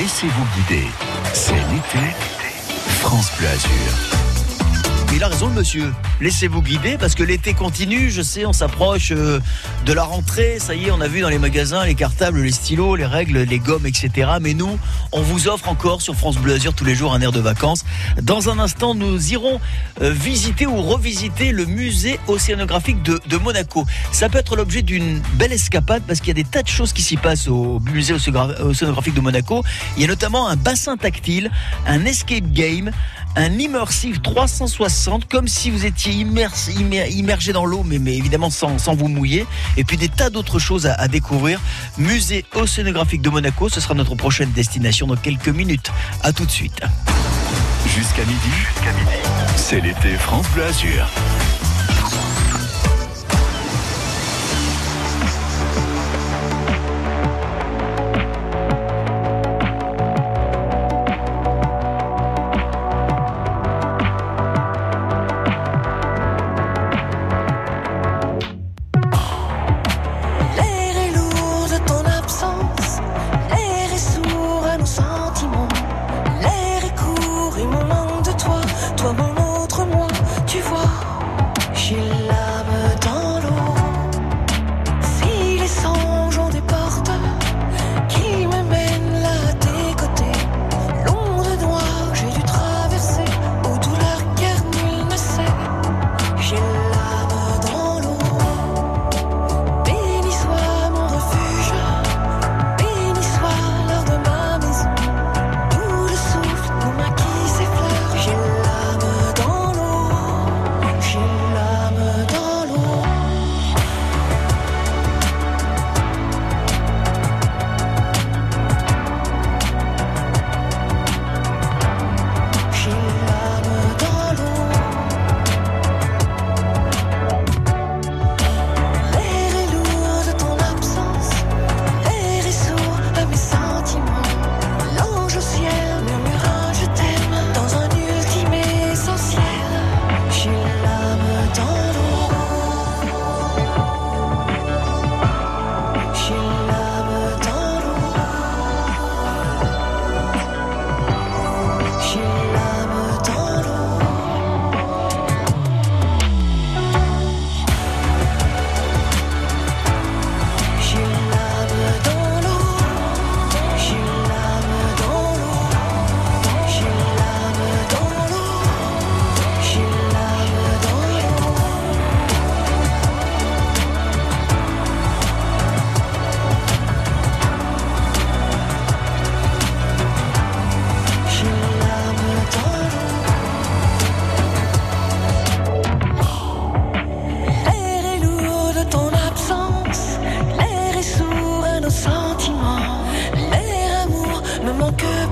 Laissez-vous guider. C'est l'été. France Bleu Azur. Il a raison monsieur. Laissez-vous guider parce que l'été continue. Je sais, on s'approche euh, de la rentrée. Ça y est, on a vu dans les magasins les cartables, les stylos, les règles, les gommes, etc. Mais nous, on vous offre encore sur France Bleu Azur tous les jours un air de vacances. Dans un instant, nous irons euh, visiter ou revisiter le musée océanographique de Monaco. Ça peut être l'objet d'une belle escapade parce qu'il y a des tas de choses qui s'y passent au musée océanographique de Monaco. Il y a notamment un bassin tactile, un escape game, un immersive 360 comme si vous étiez immergé dans l'eau mais, évidemment sans, vous mouiller. Et puis des tas d'autres choses à, à, découvrir. Musée océanographique de Monaco ce sera notre prochaine destination dans quelques minutes. À tout de suite. Jusqu'à midi, jusqu'à midi. c'est l'été France Bleu Azur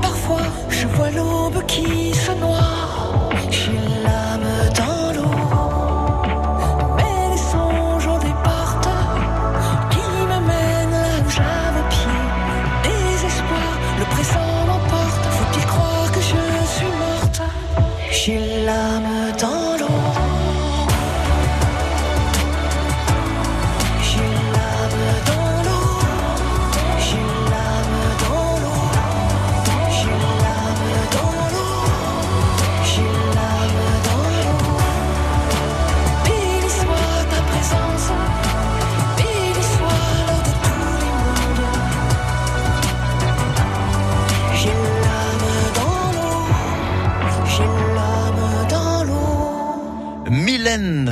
parfois je vois l'aube qui se noie.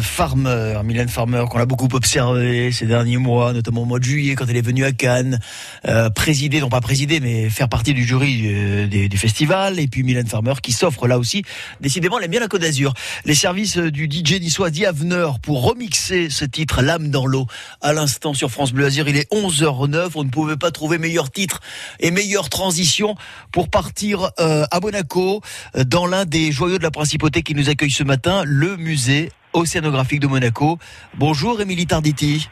Farmer, Mylène Farmer, qu'on a beaucoup observé ces derniers mois, notamment au mois de juillet quand elle est venue à Cannes, euh, présider, non pas présider, mais faire partie du jury euh, des, du festival. Et puis Mylène Farmer qui s'offre là aussi. Décidément, elle aime bien la Côte d'Azur. Les services euh, du DJ niçois Diavener pour remixer ce titre L'âme dans l'eau à l'instant sur France Bleu Azur. Il est 11h09. On ne pouvait pas trouver meilleur titre et meilleure transition pour partir à Monaco dans l'un des joyaux de la principauté qui nous accueille ce matin, le musée océanographique de Monaco. Bonjour Émilie Tarditi.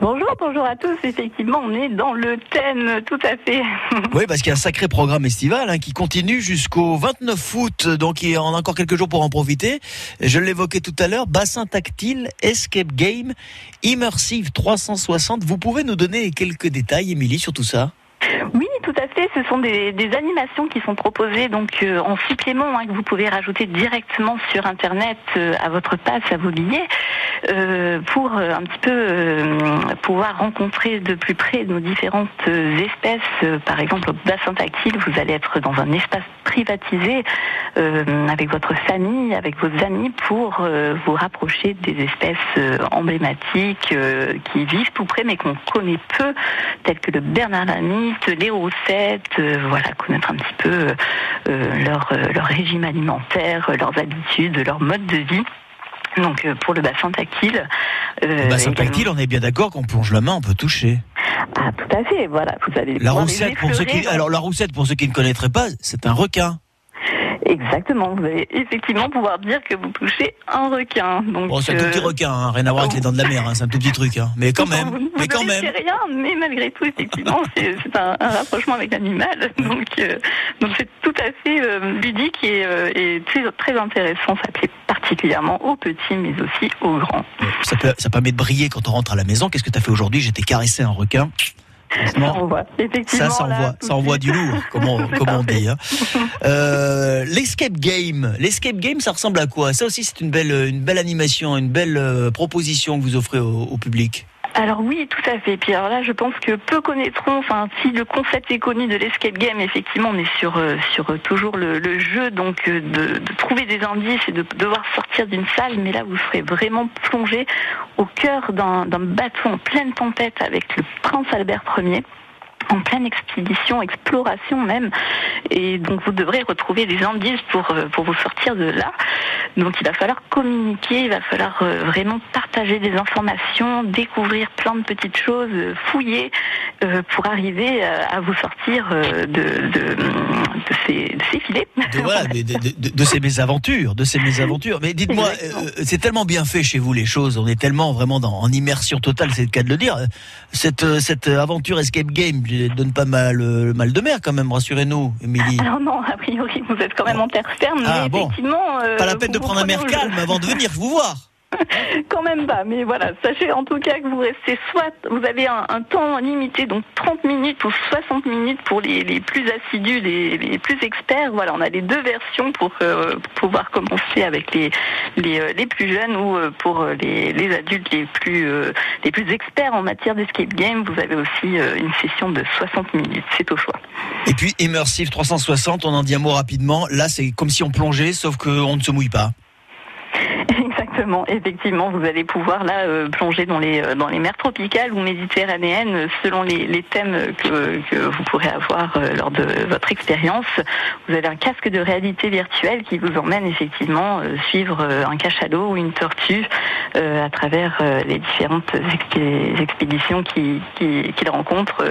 Bonjour, bonjour à tous. Effectivement, on est dans le thème, tout à fait. oui, parce qu'il y a un sacré programme estival hein, qui continue jusqu'au 29 août, donc il y a encore quelques jours pour en profiter. Je l'évoquais tout à l'heure, bassin tactile, escape game, immersive 360. Vous pouvez nous donner quelques détails, Émilie, sur tout ça? Oui, tout tout à fait. Ce sont des, animations qui sont proposées donc euh, en supplément hein, que vous pouvez rajouter directement sur Internet euh, à votre passe, à vos billets, euh, pour un petit peu pouvoir rencontrer de plus près nos différentes espèces. par exemple, au bassin tactile, vous allez être dans un espace privatisé avec votre famille, avec vos amis, pour vous rapprocher des espèces emblématiques qui vivent tout près mais qu'on connaît peu, telles que le Bernard Lamite, les roussettes, euh, voilà, connaître un petit peu euh, euh, leur, leur régime alimentaire, leurs habitudes, leur mode de vie. Donc pour le bassin tactile. le bassin tactile, on est bien d'accord qu'on plonge la main, on peut toucher. Ah tout à fait, voilà, vous allez. La roussette pour ceux qui, alors la roussette pour ceux qui ne connaîtraient pas, c'est un requin. Exactement, vous allez effectivement pouvoir dire que vous touchez un requin. Donc, bon, c'est un tout petit euh, requin, hein, rien à voir avec les dents de la mer, hein, c'est un tout petit truc, hein. mais quand même. Vous, mais quand même. rien, mais malgré tout, effectivement, c'est un, rapprochement avec l'animal, donc euh, donc c'est tout à fait euh, ludique et, et, très très intéressant. Ça plaît particulièrement aux petits, mais aussi aux grands. Ça, peut, ça permet de briller quand on rentre à la maison. Qu'est-ce que tu as fait aujourd'hui? J'étais caressé un requin. Ça envoie, ça s'envoie, ça envoie du lourd, comme on, on dit. Hein. Euh, l'escape game, l'escape game, ça ressemble à quoi? Ça aussi, c'est une belle, une belle animation, une belle euh, proposition que vous offrez au public. Alors oui, tout à fait. Puis alors là, je pense que peu connaîtront. Enfin, si le concept est connu de l'escape game, effectivement, on est sur euh, sur euh, toujours le, jeu, donc euh, de, trouver des indices et de devoir sortir d'une salle. Mais là, vous serez vraiment plongé au cœur d'un bateau en pleine tempête avec le prince Albert Ier en pleine expédition, exploration même. Et donc vous devrez retrouver des indices pour, euh, pour vous sortir de là. Donc il va falloir communiquer, il va falloir euh, vraiment partager des informations, découvrir plein de petites choses, fouiller euh, pour arriver à vous sortir de, de, de, ces, de ces, filets. De, voilà, de, ces mésaventures, de ces mésaventures. Mais dites-moi, c'est tellement bien fait chez vous les choses, on est tellement vraiment dans, en immersion totale, c'est le cas de le dire. Cette, cette aventure escape game, donne pas mal, euh, mal de mer quand même, rassurez-nous, Émilie. Alors non, a priori, vous êtes quand même en terre ferme, ah, mais effectivement... Euh, pas la peine de prendre un mer calme avant de venir vous voir. Quand même pas, mais voilà, sachez en tout cas que vous restez soit, vous avez un, temps limité, donc 30 minutes ou 60 minutes pour les, les plus assidus, les, les, plus experts. Voilà, on a les deux versions pour, euh, pouvoir commencer avec les, les, euh, les, plus jeunes ou euh, pour les, les adultes les plus, les plus experts en matière d'escape game. Vous avez aussi une session de 60 minutes, c'est au choix. Et puis Immersive 360, on en dit un mot rapidement. Là, c'est comme si on plongeait, sauf qu'on ne se mouille pas. Exactement, effectivement, vous allez pouvoir là euh, plonger dans les euh, dans les mers tropicales ou méditerranéennes selon les, les thèmes que, que, vous pourrez avoir euh, lors de votre expérience. Vous avez un casque de réalité virtuelle qui vous emmène effectivement suivre un cachalot ou une tortue à travers les différentes expéditions qu'ils qui, qui rencontrent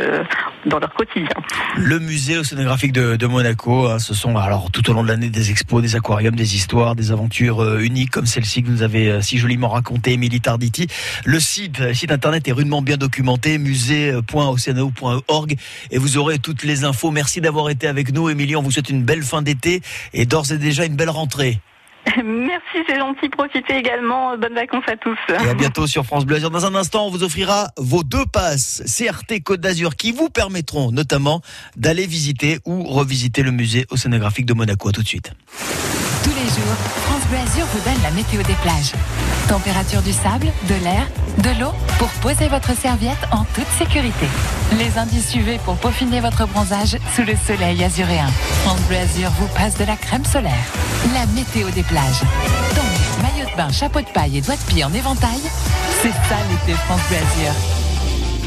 dans leur quotidien. Le musée océanographique de, de Monaco, hein, ce sont alors tout au long de l'année des expos, des aquariums, des histoires, des aventures uniques comme celle-ci que vous avez euh, si joliment raconté, Émilie Tarditi. Le site, le site internet est rudement bien documenté, musée.oceano.org et vous aurez toutes les infos. Merci d'avoir été avec nous, Émilie. On vous souhaite une belle fin d'été et d'ores et déjà une belle rentrée. Merci, c'est gentil. Profitez également. Bonnes vacances à tous. Et à bientôt sur France Bleu Dans un instant, on vous offrira vos deux passes CRT Côte d'Azur qui vous permettront notamment d'aller visiter ou revisiter le musée océanographique de Monaco. À tout de suite. Tous les jours, France Bleu Azur vous donne la météo des plages. Température du sable, de l'air, de l'eau pour poser votre serviette en toute sécurité. Les indices suivez pour peaufiner votre bronzage sous le soleil azuréen. France Bleu Azur vous passe de la crème solaire. La météo des plages. Donc, maillot de bain, chapeau de paille et doigts de pied en éventail, c'est ça l'été France Bleu.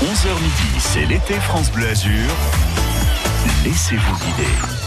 11h midi, c'est l'été France Bleu Azur. Laissez-vous guider.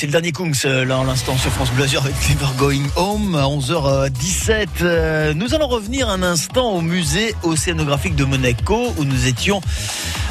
C'est le dernier Kungs, euh, là, en l'instant, sur France Bleu avec Never Going Home à 11h17. Euh, Nous allons revenir un instant au musée océanographique de Monaco où nous étions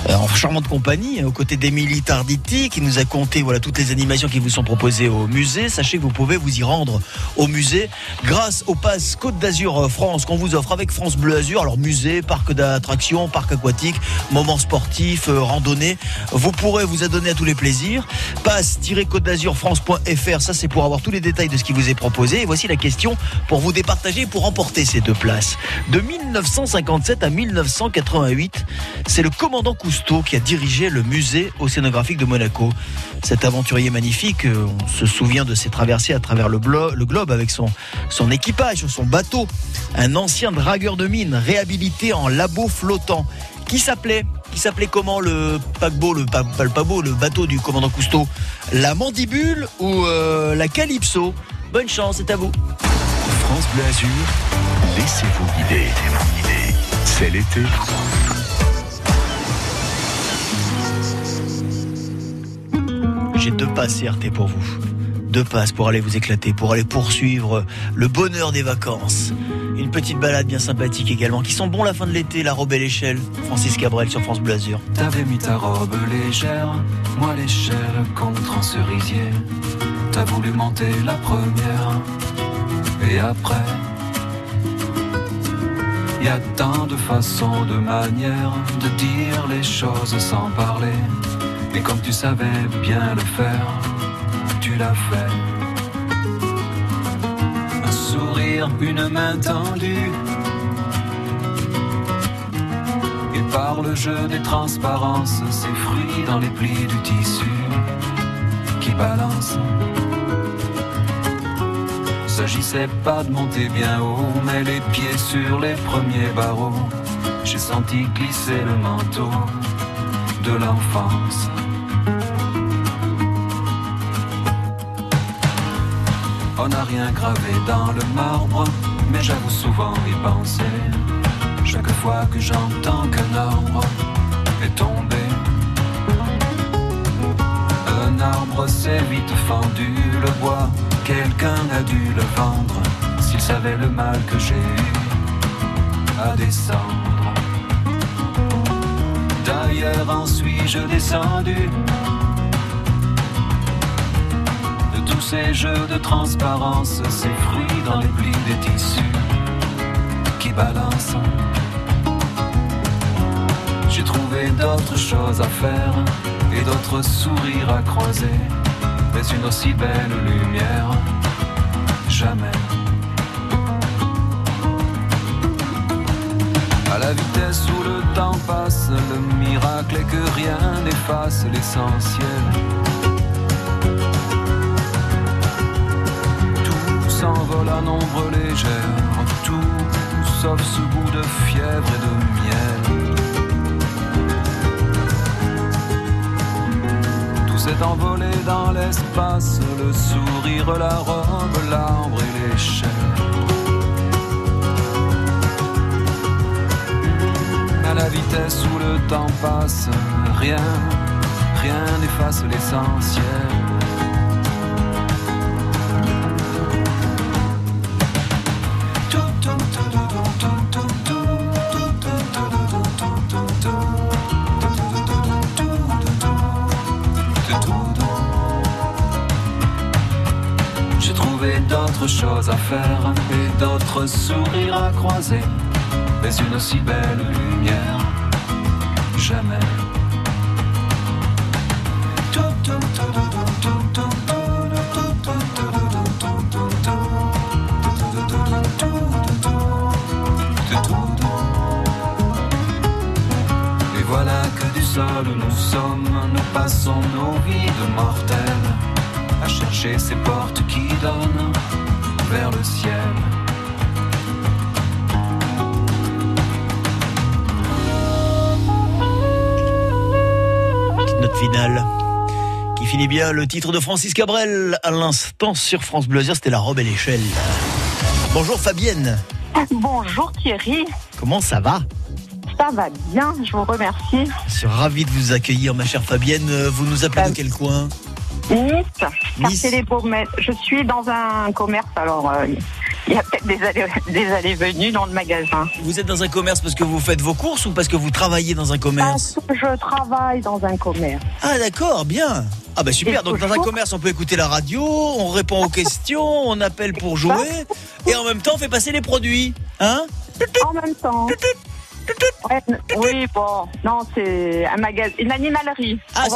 euh, en charmante compagnie aux côtés d'Emilie Tarditi qui nous a conté voilà toutes les animations qui vous sont proposées au musée. Sachez que vous pouvez vous y rendre au musée grâce au pass Côte d'Azur euh, France qu'on vous offre avec France Bleu Azur. Alors musée, parc d'attractions, parc aquatique, moments sportifs, euh, randonnées. Vous pourrez vous adonner à tous les plaisirs. Passe-côte d'azur-france.fr, ça c'est pour avoir tous les détails de ce qui vous est proposé. Et voici la question pour vous départager pour remporter ces deux places. De 1957 à 1988, c'est le commandant Cousteau qui a dirigé le musée océanographique de Monaco. Cet aventurier magnifique, euh, on se souvient de ses traversées à travers le, le globe avec son, son équipage son bateau. Un ancien dragueur de mine réhabilité en labo flottant qui s'appelait qui s'appelait comment le paquebot, le pa- pas le paquebot, le bateau du commandant Cousteau? La mandibule ou euh, la calypso? Bonne chance, c'est à vous. France Bleu Azur, laissez-vous guider. C'est l'été. J'ai deux passes CRT pour vous. Deux passes pour aller vous éclater, pour aller poursuivre le bonheur des vacances. Une petite balade bien sympathique également, qui sont bons la fin de l'été, la robe et l'échelle. Francis Cabrel sur France Bleu Azur. T'avais mis ta robe légère, moi l'échelle contre un cerisier. T'as voulu monter la première, et après, y a tant de façons, de manières de dire les choses sans parler. Et comme tu savais bien le faire, fait. Un sourire, une main tendue. Et par le jeu des transparences, ces fruits dans les plis du tissu qui balancent. S'agissait pas de monter bien haut, mais les pieds sur les premiers barreaux. J'ai senti glisser le manteau de l'enfance. On n'a rien gravé dans le marbre, mais j'avoue souvent y penser. Chaque fois que j'entends qu'un arbre est tombé, un arbre s'est vite fendu, le bois, quelqu'un a dû le vendre, s'il savait le mal que j'ai eu à descendre. D'ailleurs en suis-je descendu? Tous ces jeux de transparence, ces fruits dans les plis des tissus qui balancent. J'ai trouvé d'autres choses à faire et d'autres sourires à croiser, mais une aussi belle lumière, jamais. À la vitesse où le temps passe, le miracle est que rien n'efface l'essentiel. À nombre légère, tout sauf ce goût de fièvre et de miel. Tout s'est envolé dans l'espace, le sourire, la robe, l'arbre et l'échelle. À la vitesse où le temps passe, rien, rien n'efface l'essentiel. Sourires à croiser, mais une aussi belle lumière, bien le titre de Francis Cabrel à l'instant sur France Bleu c'était la robe et l'échelle. Bonjour Fabienne, Bonjour Thierry, comment ça va? Ça va bien, je vous remercie. Je suis ravi de vous accueillir ma chère Fabienne. Euh, Vous nous appelez de quel coin? Nice, Nice. les. Je suis dans un commerce, alors euh, il y a peut-être des allées, des allées venues dans le magasin. Vous êtes dans un commerce parce que vous faites vos courses ou parce que vous travaillez dans un commerce? Parce que je travaille dans un commerce. Ah d'accord, bien. Ah bah super, donc dans un commerce on peut écouter la radio, on répond aux questions, on appelle pour jouer et en même temps on fait passer les produits. Hein? En même temps. Ouais, oui, bon, non, c'est un magasin, une animalerie. Ah, c'est.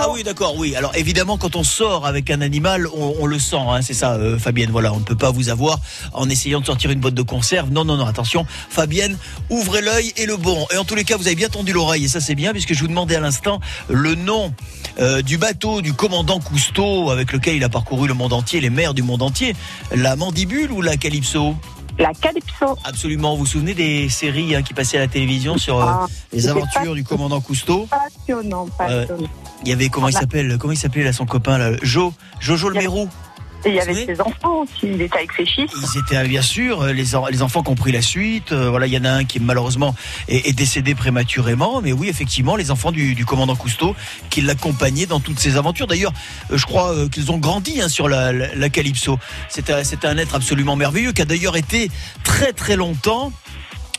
Ah oui, d'accord, oui. Alors évidemment, quand on sort avec un animal, on, on le sent, hein, c'est ça, euh, Fabienne. Voilà, on ne peut pas vous avoir en essayant de sortir une boîte de conserve. Non, non, non, attention, Fabienne, ouvrez l'œil et le bon. Et en tous les cas, vous avez bien tendu l'oreille, et ça c'est bien, puisque je vous demandais à l'instant le nom euh, du bateau du commandant Cousteau, avec lequel il a parcouru le monde entier, les mers du monde entier. La Mandibule ou la Calypso? La Calypso. Absolument. Vous vous souvenez des séries hein, qui passaient à la télévision sur euh, Ah, les aventures du commandant Cousteau? Passionnant, passionnant. il y avait comment il Ah s'appelle Comment il s'appelait là son copain là Jo Jojo le Mérou. Et il avait ses enfants aussi, il était avec ses fils. Ils étaient euh, bien sûr euh, les, en- les enfants qui ont pris la suite. euh, voilà, il y en a un qui malheureusement est, est décédé prématurément, mais oui effectivement les enfants du, du commandant Cousteau qui l'accompagnaient dans toutes ces aventures. D'ailleurs, je crois euh, qu'ils ont grandi hein, sur la, la, la Calypso. C'était un être absolument merveilleux qui a d'ailleurs été très très longtemps.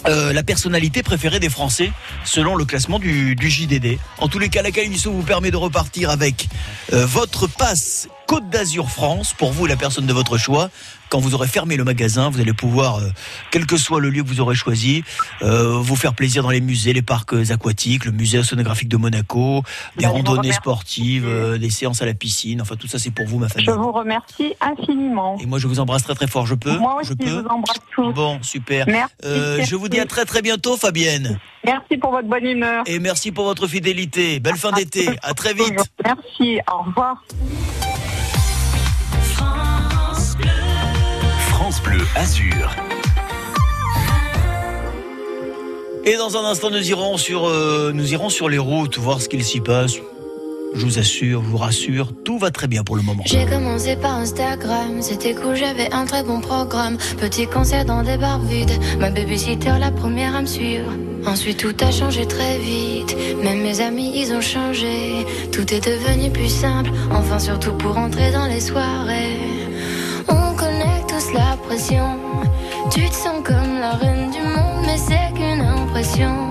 Euh, la personnalité préférée des Français selon le classement du, du JDD. En tous les cas, la Calypso vous permet de repartir avec euh, votre passe Côte d'Azur France pour vous et la personne de votre choix. Quand vous aurez fermé le magasin, vous allez pouvoir, euh, quel que soit le lieu que vous aurez choisi, euh, vous faire plaisir dans les musées, les parcs euh, aquatiques, le musée océanographique de Monaco, des Ben, vous randonnées sportives, euh, des séances à la piscine. Enfin, tout ça, c'est pour vous, ma famille. Je vous remercie infiniment. Et moi, je vous embrasse très très fort. Je peux Moi aussi, Je vous embrasse tous. Bon, super. Merci. Je vous dis à très très bientôt, Fabienne. Merci pour votre bonne humeur. Et merci pour votre fidélité. Belle fin d'été. À très vite. Merci, au revoir. Azur. Et dans un instant, nous irons sur, euh, nous irons sur les routes, voir ce qu'il s'y passe. Je vous assure, je vous rassure, tout va très bien pour le moment. J'ai commencé par Instagram, c'était cool, j'avais un très bon programme. Petit concert dans des bars vides, ma babysitter la première à me suivre. Ensuite tout a changé très vite, même mes amis ils ont changé. Tout est devenu plus simple, enfin surtout pour entrer dans les soirées. Qu'une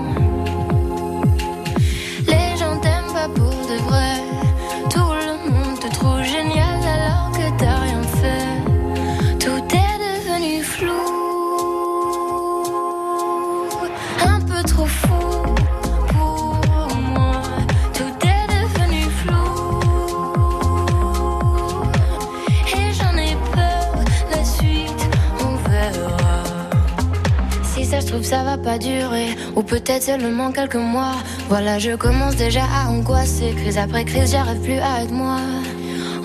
ça va pas durer. Ou peut-être seulement quelques mois. Voilà, je commence déjà à angoisser. Crise après crise, j'arrive plus à être moi.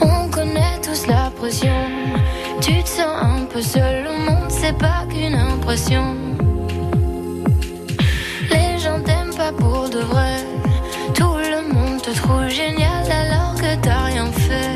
On connaît tous la pression. Tu te sens un peu seul au monde, c'est pas qu'une impression. Les gens t'aiment pas pour de vrai. Tout le monde te trouve génial alors que t'as rien fait.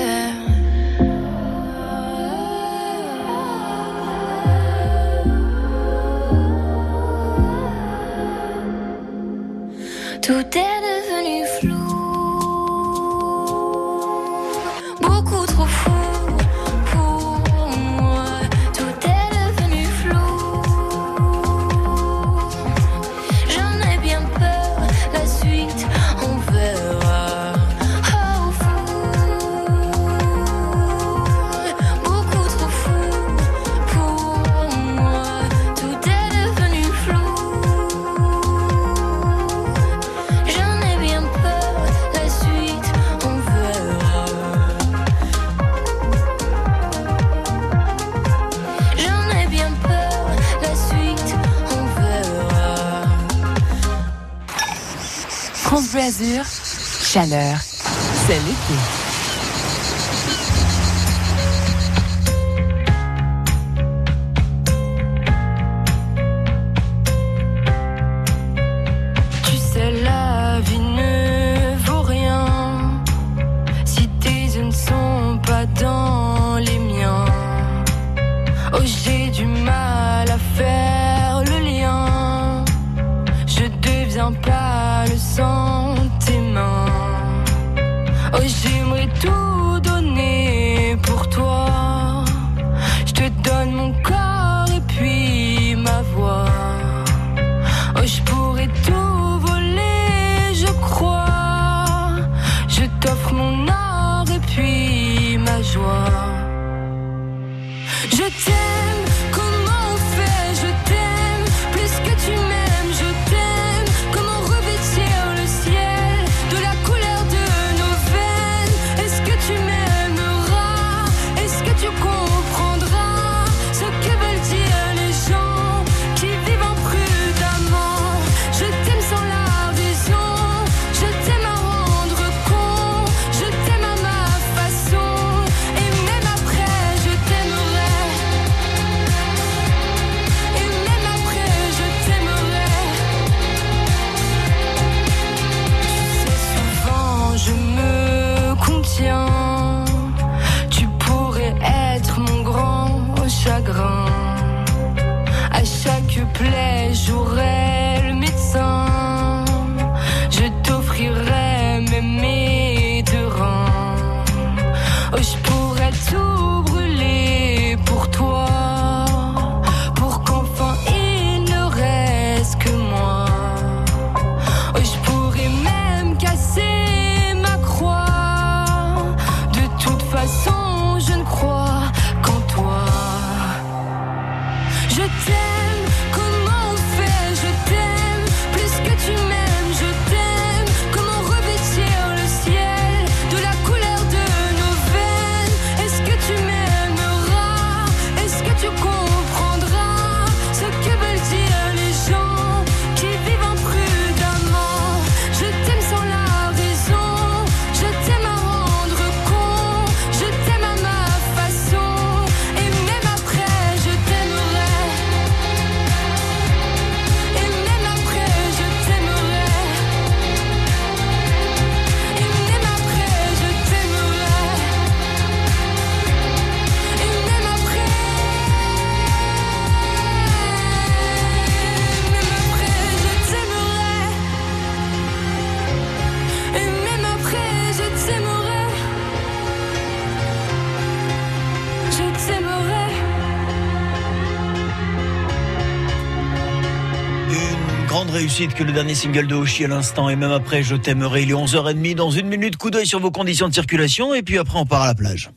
Que le dernier single de Hoshi à l'instant et même après je t'aimerai. Il est 11h30 dans une minute. Coup d'œil sur vos conditions de circulation et puis après on part à la plage.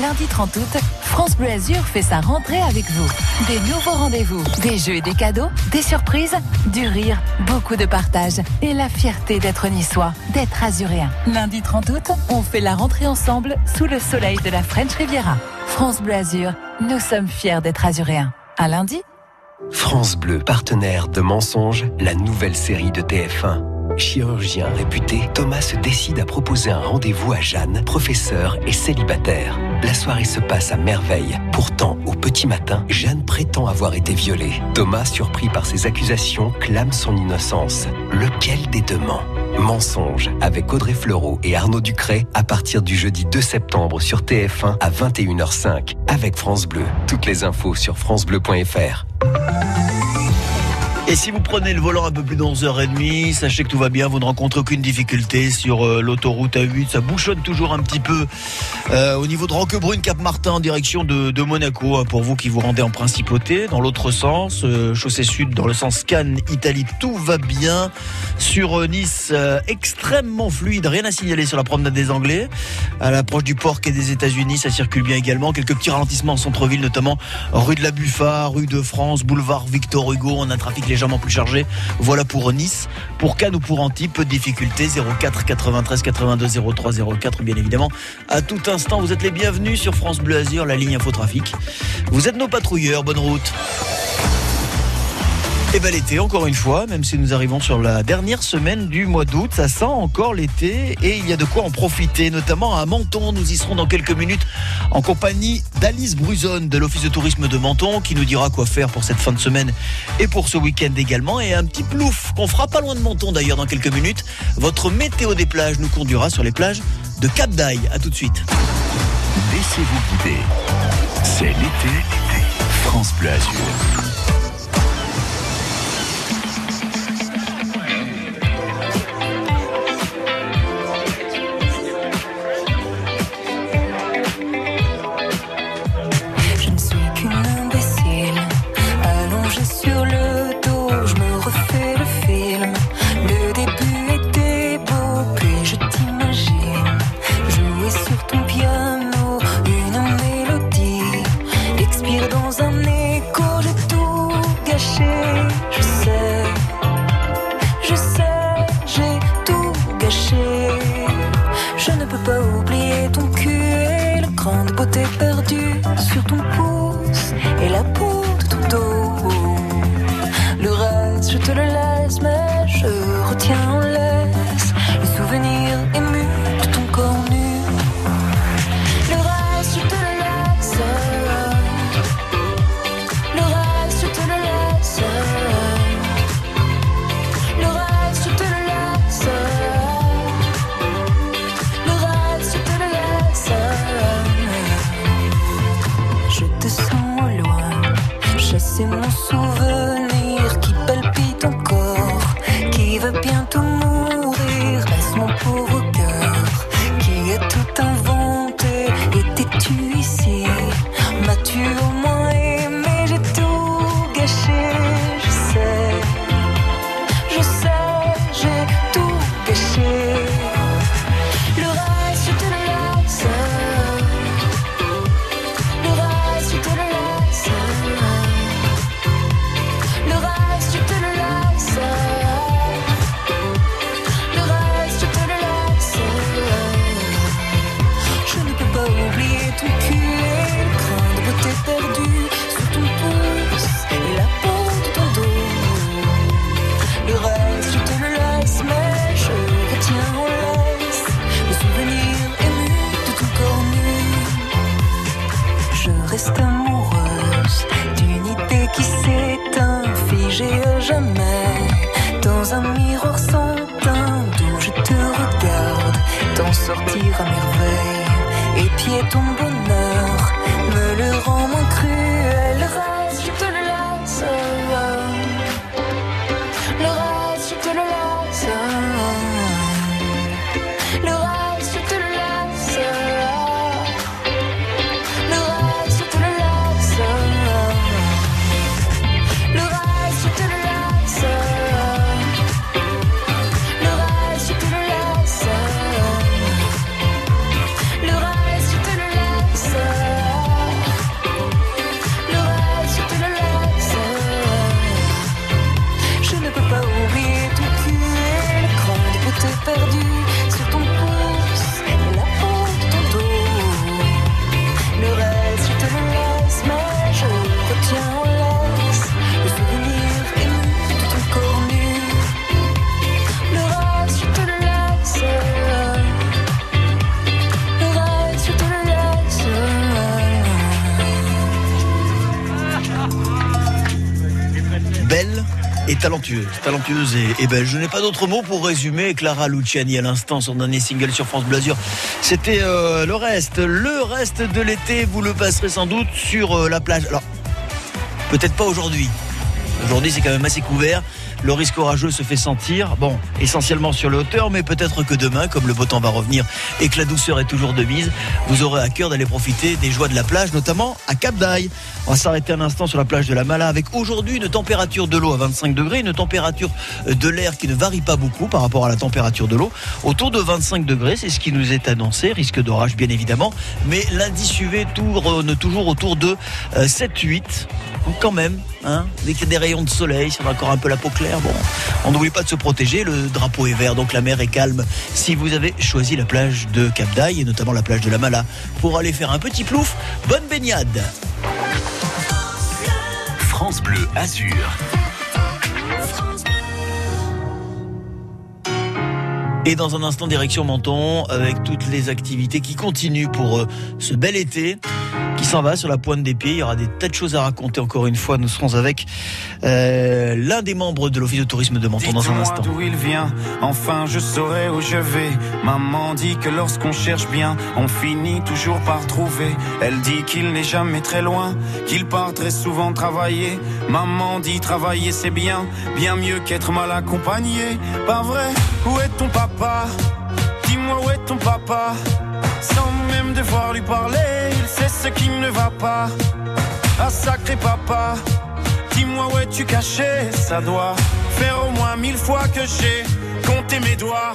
Lundi 30 août, France Bleu Azur fait sa rentrée avec vous. Des nouveaux rendez-vous, des jeux et des cadeaux, des surprises, du rire, beaucoup de partage et la fierté d'être niçois, d'être azuréen. Lundi 30 août, on fait la rentrée ensemble sous le soleil de la French Riviera. France Bleu Azur, nous sommes fiers d'être azuréens. À lundi France Bleu, partenaire de Mensonges, la nouvelle série de TF1. Chirurgien réputé, Thomas se décide à proposer un rendez-vous à Jeanne, professeure et célibataire. La soirée se passe à merveille. Pourtant, au petit matin, Jeanne prétend avoir été violée. Thomas, surpris par ces accusations, clame son innocence. Lequel des deux ment? Mensonge avec Audrey Fleurot et Arnaud Ducret à partir du jeudi 2 septembre sur TF1 à 21h05 avec France Bleu. Toutes les infos sur francebleu.fr. Et si vous prenez le volant un peu plus de 11h30, sachez que tout va bien, vous ne rencontrez aucune difficulté sur euh, l'autoroute A8. Ça bouchonne toujours un petit peu euh, au niveau de Roquebrune, Cap-Martin, en direction de, Monaco, hein, pour vous qui vous rendez en principauté. Dans l'autre sens, euh, chaussée sud, dans le sens Cannes, Italie, tout va bien. Sur Nice, extrêmement fluide, rien à signaler sur la promenade des Anglais. À l'approche du port et des États-Unis, ça circule bien également. Quelques petits ralentissements en centre-ville, notamment rue de la Buffa, rue de France, boulevard Victor Hugo. On a un trafic légèrement plus chargé. Voilà pour Nice. Pour Cannes ou pour Antibes, peu de difficultés. 04 93 82 03 04, bien évidemment. À tout instant, vous êtes les bienvenus sur France Bleu Azur, la ligne Infotrafic. Vous êtes nos patrouilleurs. Bonne route. Et ben l'été, encore une fois, même si nous arrivons sur la dernière semaine du mois d'août, ça sent encore l'été et il y a de quoi en profiter, notamment à Menton. Nous y serons dans quelques minutes en compagnie d'Alice Bruzone de l'Office de tourisme de Menton qui nous dira quoi faire pour cette fin de semaine et pour ce week-end également. Et un petit plouf qu'on fera pas loin de Menton d'ailleurs dans quelques minutes. Votre météo des plages nous conduira sur les plages de Cap d'Aille. À tout de suite. Laissez-vous guider. C'est l'été. France Bleu. Chasser mon souvenir et. Je n'ai pas d'autre mot pour résumer Clara Luciani à l'instant, son dernier single sur France Blasure. C'était euh, le reste. Le reste de l'été, vous le passerez sans doute sur euh, la plage. Alors, peut-être pas aujourd'hui. Aujourd'hui, c'est quand même assez couvert. Le risque orageux se fait sentir. Bon, essentiellement sur les hauteurs, mais peut-être que demain, comme le beau temps va revenir et que la douceur est toujours de mise, vous aurez à cœur d'aller profiter des joies de la plage, notamment à Cap d'Aille. On va s'arrêter un instant sur la plage de la Mala avec aujourd'hui une température de l'eau à 25 degrés, une température de l'air qui ne varie pas beaucoup par rapport à la température de l'eau. Autour de 25 degrés, c'est ce qui nous est annoncé. Risque d'orage, bien évidemment. Mais l'indice UV tourne toujours autour de 7-8. Donc quand même, hein, des rayons de soleil, si on a encore un peu la peau claire, bon, on n'oublie pas de se protéger. Le drapeau est vert, donc la mer est calme. Si vous avez choisi la plage de Cap d'Aille et notamment la plage de la Mala pour aller faire un petit plouf, bonne baignade. France Bleu Azur. Et dans un instant, direction Menton, avec toutes les activités qui continuent pour euh, ce bel été qui s'en va sur la pointe des pieds. Il y aura des tas de choses à raconter encore une fois. Nous serons avec euh, l'un des membres de l'Office de tourisme de Menton dans un instant. d'où il vient, enfin je saurai où je vais. Maman dit que lorsqu'on cherche bien, on finit toujours par trouver. Elle dit qu'il n'est jamais très loin, qu'il part très souvent travailler. Maman dit travailler c'est bien, bien mieux qu'être mal accompagné. Pas vrai? Où est ton papa? Dis-moi où est ton papa? Sans même devoir lui parler, ce qui ne va pas. Ah sacré papa Dis-moi où es-tu caché Ça doit faire au moins mille fois que j'ai compté mes doigts.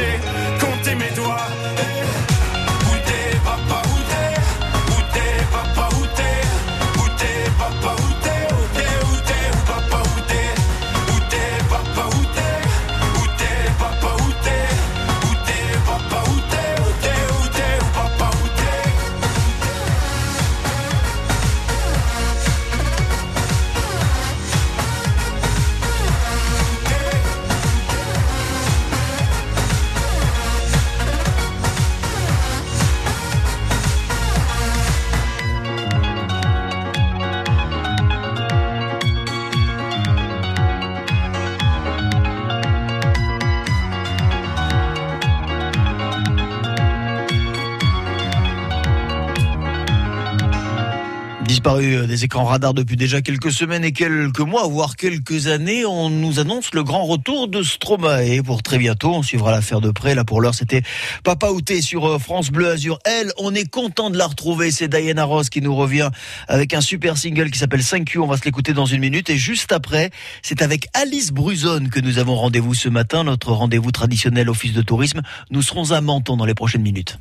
fois Disparu euh, des écrans radars depuis déjà quelques semaines et quelques mois, voire quelques années, on nous annonce le grand retour de Stromae pour très bientôt. On suivra l'affaire de près. Là, pour l'heure, c'était Papa Outé sur euh, France Bleu Azur. Elle, on est content de la retrouver. C'est Diana Ross qui nous revient avec un super single qui s'appelle 5Q. On va se l'écouter dans une minute. Et juste après, c'est avec Alice Bruzone que nous avons rendez-vous ce matin. Notre rendez-vous traditionnel office de tourisme. Nous serons à Menton dans les prochaines minutes.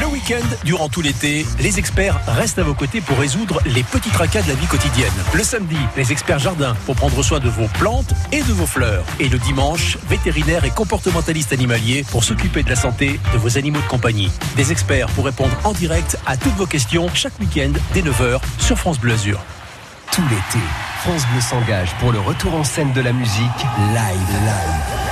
Le week-end, durant tout l'été, les experts restent à vos côtés pour résoudre les petits tracas de la vie quotidienne. Le samedi, les experts jardins pour prendre soin de vos plantes et de vos fleurs. Et le dimanche, vétérinaires et comportementalistes animaliers pour s'occuper de la santé de vos animaux de compagnie. Des experts pour répondre en direct à toutes vos questions chaque week-end dès 9h sur France Bleu Azur. Tout l'été, France Bleu s'engage pour le retour en scène de la musique live live.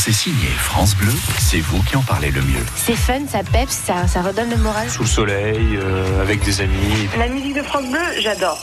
Quand c'est signé France Bleu, c'est vous qui en parlez le mieux. C'est fun, ça peps, ça, ça redonne le moral. Sous le soleil, euh, avec des amis. La musique de France Bleu, j'adore.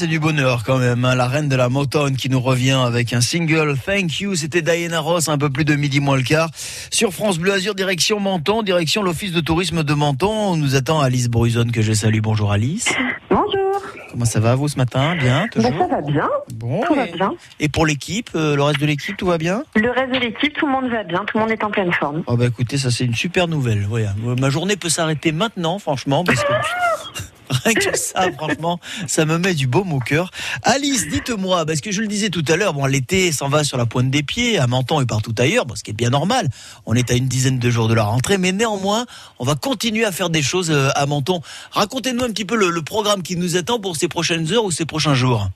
C'est du bonheur quand même. hein. La reine de la Motown qui nous revient avec un single. Thank you. C'était Diana Ross, un peu plus de midi moins le quart. Sur France Bleu Azur, direction Menton, direction l'Office de tourisme de Menton. On nous attend Alice Bruzon que je salue. Bonjour Alice. Bonjour. Comment ça va vous ce matin? Bien toujours? Ben, ça va bien. Bon, tout va et- bien. Et pour l'équipe, euh, le reste de l'équipe, tout va bien? Le reste de l'équipe, tout le monde va bien, tout le monde est en pleine forme. Oh bah écoutez, ça c'est une super nouvelle. Euh, ma journée peut s'arrêter maintenant, franchement, parce que rien que ça, franchement, ça me met du baume au cœur. Alice, dites-moi, parce que je le disais tout à l'heure, bon, l'été s'en va sur la pointe des pieds, à Menton et partout ailleurs, ce qui est bien normal. On est à une dizaine de jours de la rentrée, mais néanmoins, on va continuer à faire des choses euh, à Menton. Racontez-nous un petit peu le, programme qui nous attend pour ces prochaines heures ou ces prochains jours.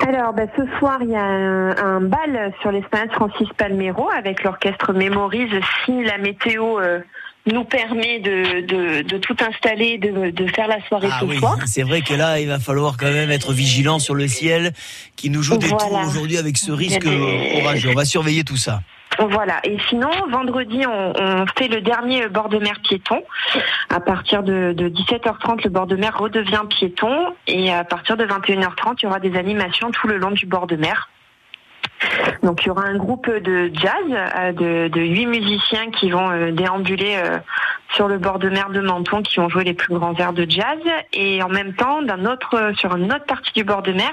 Alors, ben, ce soir, il y a un, un bal sur l'esplanade Francis Palmero avec l'orchestre Mémorise si la météo euh, nous permet de, de, de tout installer, de, de faire la soirée Ah ce oui, soir. c'est vrai que là, il va falloir quand même être vigilant sur le ciel qui nous joue des Voilà. tours aujourd'hui avec ce risque orageux. On va surveiller tout ça. Voilà. Et sinon, vendredi, on, on fait le dernier bord de mer piéton. À partir de, de 17h30, le bord de mer redevient piéton. Et à partir de 21h30, il y aura des animations tout le long du bord de mer. Donc il y aura un groupe de jazz euh, de, de huit musiciens qui vont euh, déambuler euh, sur le bord de mer de Menton, qui vont jouer les plus grands airs de jazz. Et en même temps, d'un autre, sur une autre partie du bord de mer,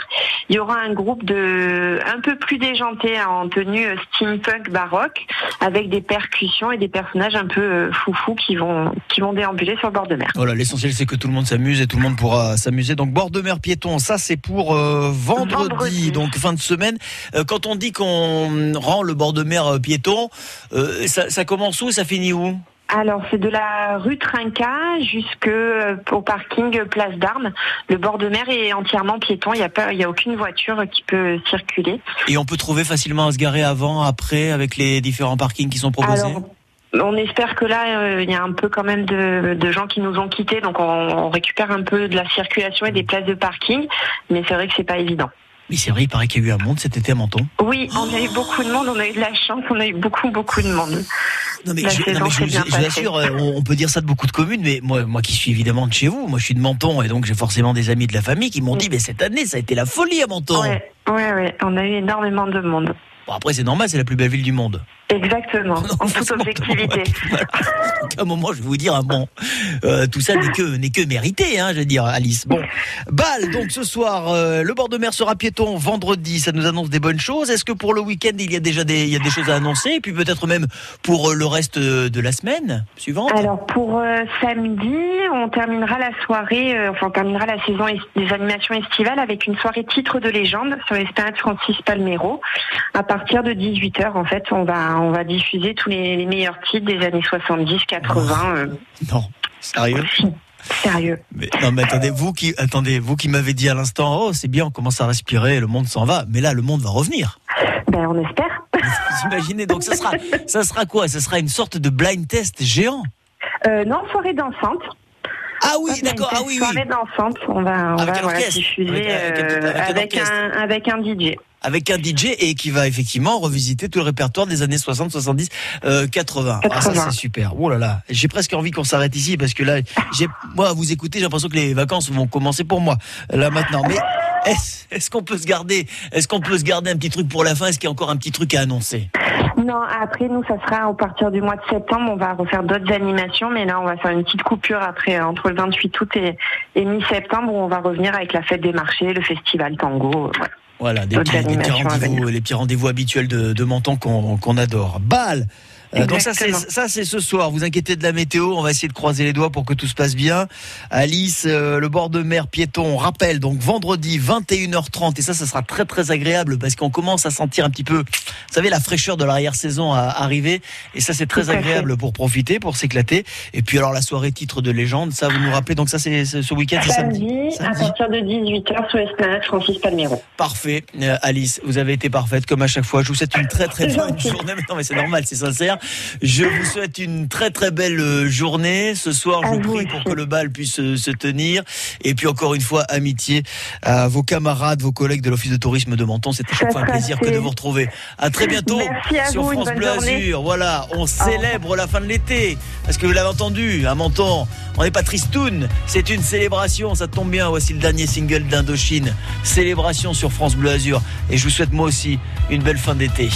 il y aura un groupe de un peu plus déjanté hein, en tenue euh, steampunk baroque, avec des percussions et des personnages un peu euh, foufous qui vont qui vont déambuler sur le bord de mer. Voilà, l'essentiel c'est que tout le monde s'amuse et tout le monde pourra s'amuser. Donc bord de mer piéton, ça c'est pour euh, vendredi, Vendredi. donc fin de semaine. Euh, quand on dit qu'on rend le bord de mer piéton, euh, ça, ça commence où et ça finit où? Alors, c'est de la rue Trinca jusque euh, au parking Place d'Armes. Le bord de mer est entièrement piéton. Il n'y a pas, il y a aucune voiture qui peut circuler. Et on peut trouver facilement à se garer avant, après, avec les différents parkings qui sont proposés? Alors, on espère que là, euh, il y a un peu quand même de, de gens qui nous ont quittés, donc on, on récupère un peu de la circulation et des places de parking. Mais c'est vrai que c'est pas évident. Mais c'est vrai, il paraît qu'il y a eu un monde cet été à Menton. Oui, on a eu beaucoup de monde. On a eu de la chance. On a eu beaucoup, beaucoup de monde. Non mais, La je, non, mais je je euh, on, on peut dire ça de beaucoup de communes, mais moi, moi qui suis évidemment de chez vous, moi je suis de Menton et donc j'ai forcément des amis de la famille qui m'ont dit, mais cette année ça a été la folie à Menton. Ouais, ouais, ouais. On a eu énormément de monde. Bon, après c'est normal, c'est la plus belle ville du monde. Exactement. en toute objectivité. à un moment, je vais vous dire, ah bon, euh, tout ça n'est que n'est que mérité, hein, je veux dire, Alice. Bon, Bâle, donc ce soir, euh, le bord de mer sera piéton vendredi, ça nous annonce des bonnes choses. Est-ce que pour le week-end, il y a déjà des, il y a des choses à annoncer, et puis peut-être même pour euh, le reste de la semaine suivante? Alors pour euh, samedi, on terminera la soirée, enfin on terminera la saison es- des animations estivales avec une soirée titre de légende sur l'esplanade Francis Palmero. À partir de 18h, en fait, on va on va diffuser tous les, les meilleurs titres des années 70, 80. euh, Non, sérieux? Sérieux. mais, Non, mais attendez, vous qui, attendez, vous qui m'avez dit à l'instant, oh, c'est bien, on commence à respirer, le monde s'en va, mais là, le monde va revenir. Ben on espère. Vous imaginez, donc ça sera, ça sera quoi? Ça sera une sorte de blind test géant? Euh, non, soirée dansante. Ah oui, d'accord, ah oui. Soirée dansante. On va on Avec va voilà, diffuser Avec euh, avec un avec un DJ. Avec un DJ et qui va effectivement revisiter tout le répertoire des années 60, 70, euh, 80. Ah, ça 80. c'est super. Oh là là, j'ai presque envie qu'on s'arrête ici parce que là, j'ai moi à vous écouter, j'ai l'impression que les vacances vont commencer pour moi là maintenant. Mais est-ce est-ce qu'on peut se garder Est-ce qu'on peut se garder un petit truc pour la fin? Est-ce qu'il y a encore un petit truc à annoncer? Non, après nous, ça sera à partir du mois de septembre. On va refaire d'autres animations, mais là, on va faire une petite coupure après euh, entre le 28 août et, et mi-septembre où on va revenir avec la fête des marchés, le festival tango. euh, Voilà. Des petits, des rendez-vous, les petits rendez-vous habituels de, de Menton qu'on qu'on adore. Bâle Euh, donc ça c'est ça c'est ce soir. Vous inquiétez de la météo, on va essayer de croiser les doigts pour que tout se passe bien. Alice, euh, le bord de mer piéton, on rappelle donc vendredi 21h30 et ça ça sera très très agréable parce qu'on commence à sentir un petit peu, vous savez la fraîcheur de l'arrière-saison à arriver et ça c'est très fait. agréable pour profiter, pour s'éclater. Et puis alors la soirée titre de légende, ça vous nous rappelez donc ça c'est ce week-end, c'est samedi. Samedi, à partir de 18h sur l'esplanade Francis Palmero. Parfait, Euh, Alice, vous avez été parfaite comme à chaque fois. Je vous souhaite une très très bonne journée. Mais non, mais c'est normal, c'est sincère. Je vous souhaite une très très belle euh, journée. Ce soir, je prie pour que le bal puisse euh, se tenir. Et puis encore une fois, amitié à vos camarades, vos collègues de l'Office de tourisme de Menton. C'est à chaque fois un plaisir que de vous retrouver. À très bientôt sur France Bleu. Azur. Voilà, on célèbre la fin de l'été. Parce que vous l'avez entendu, à Menton, on n'est pas tristoun. C'est une célébration. Ça tombe bien. Voici le dernier single d'Indochine. Célébration sur France Bleu Azur. Et je vous souhaite moi aussi une belle fin d'été.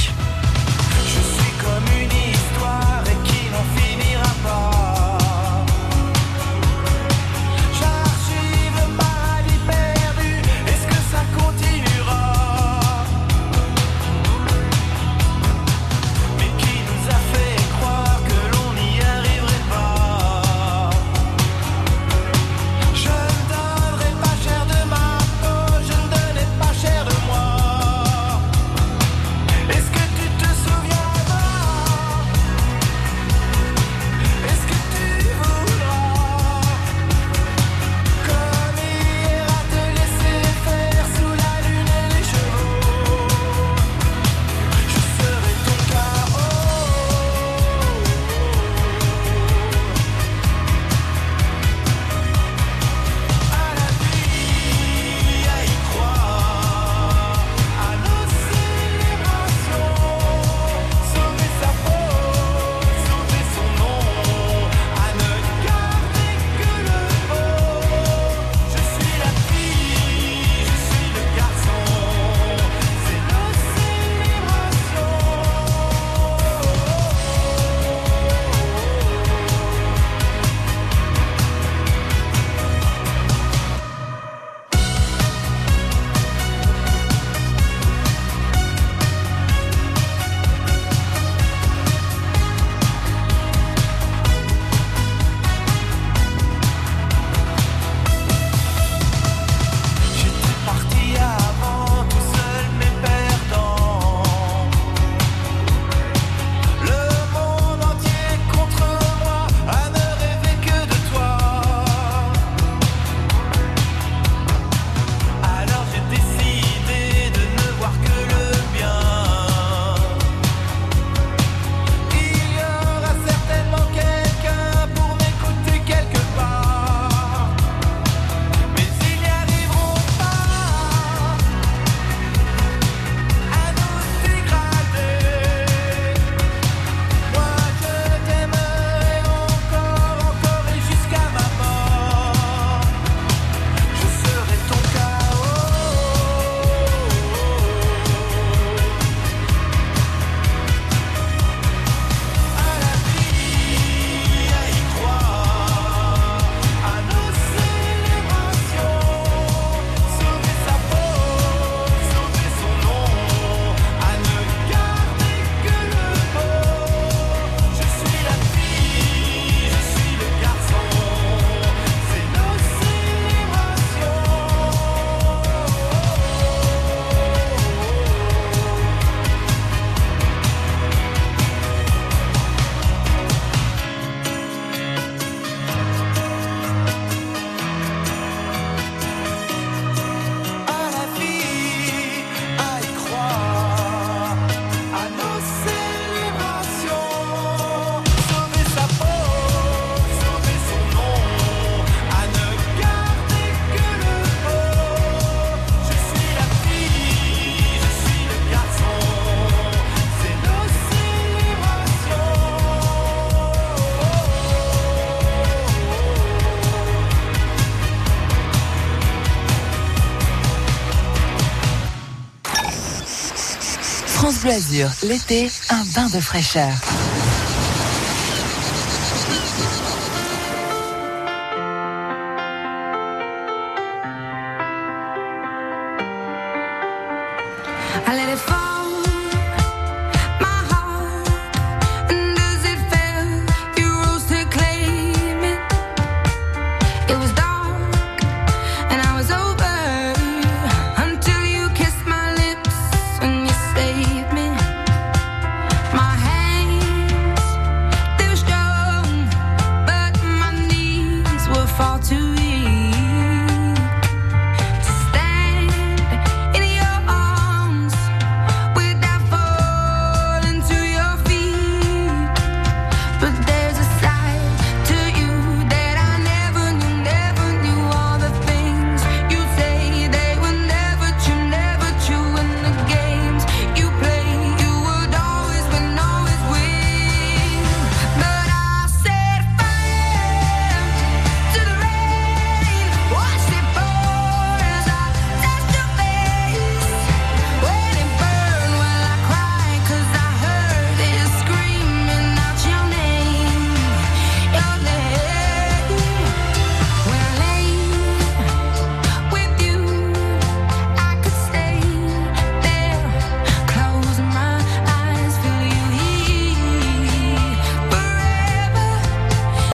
France Bleu l'été, un bain de fraîcheur.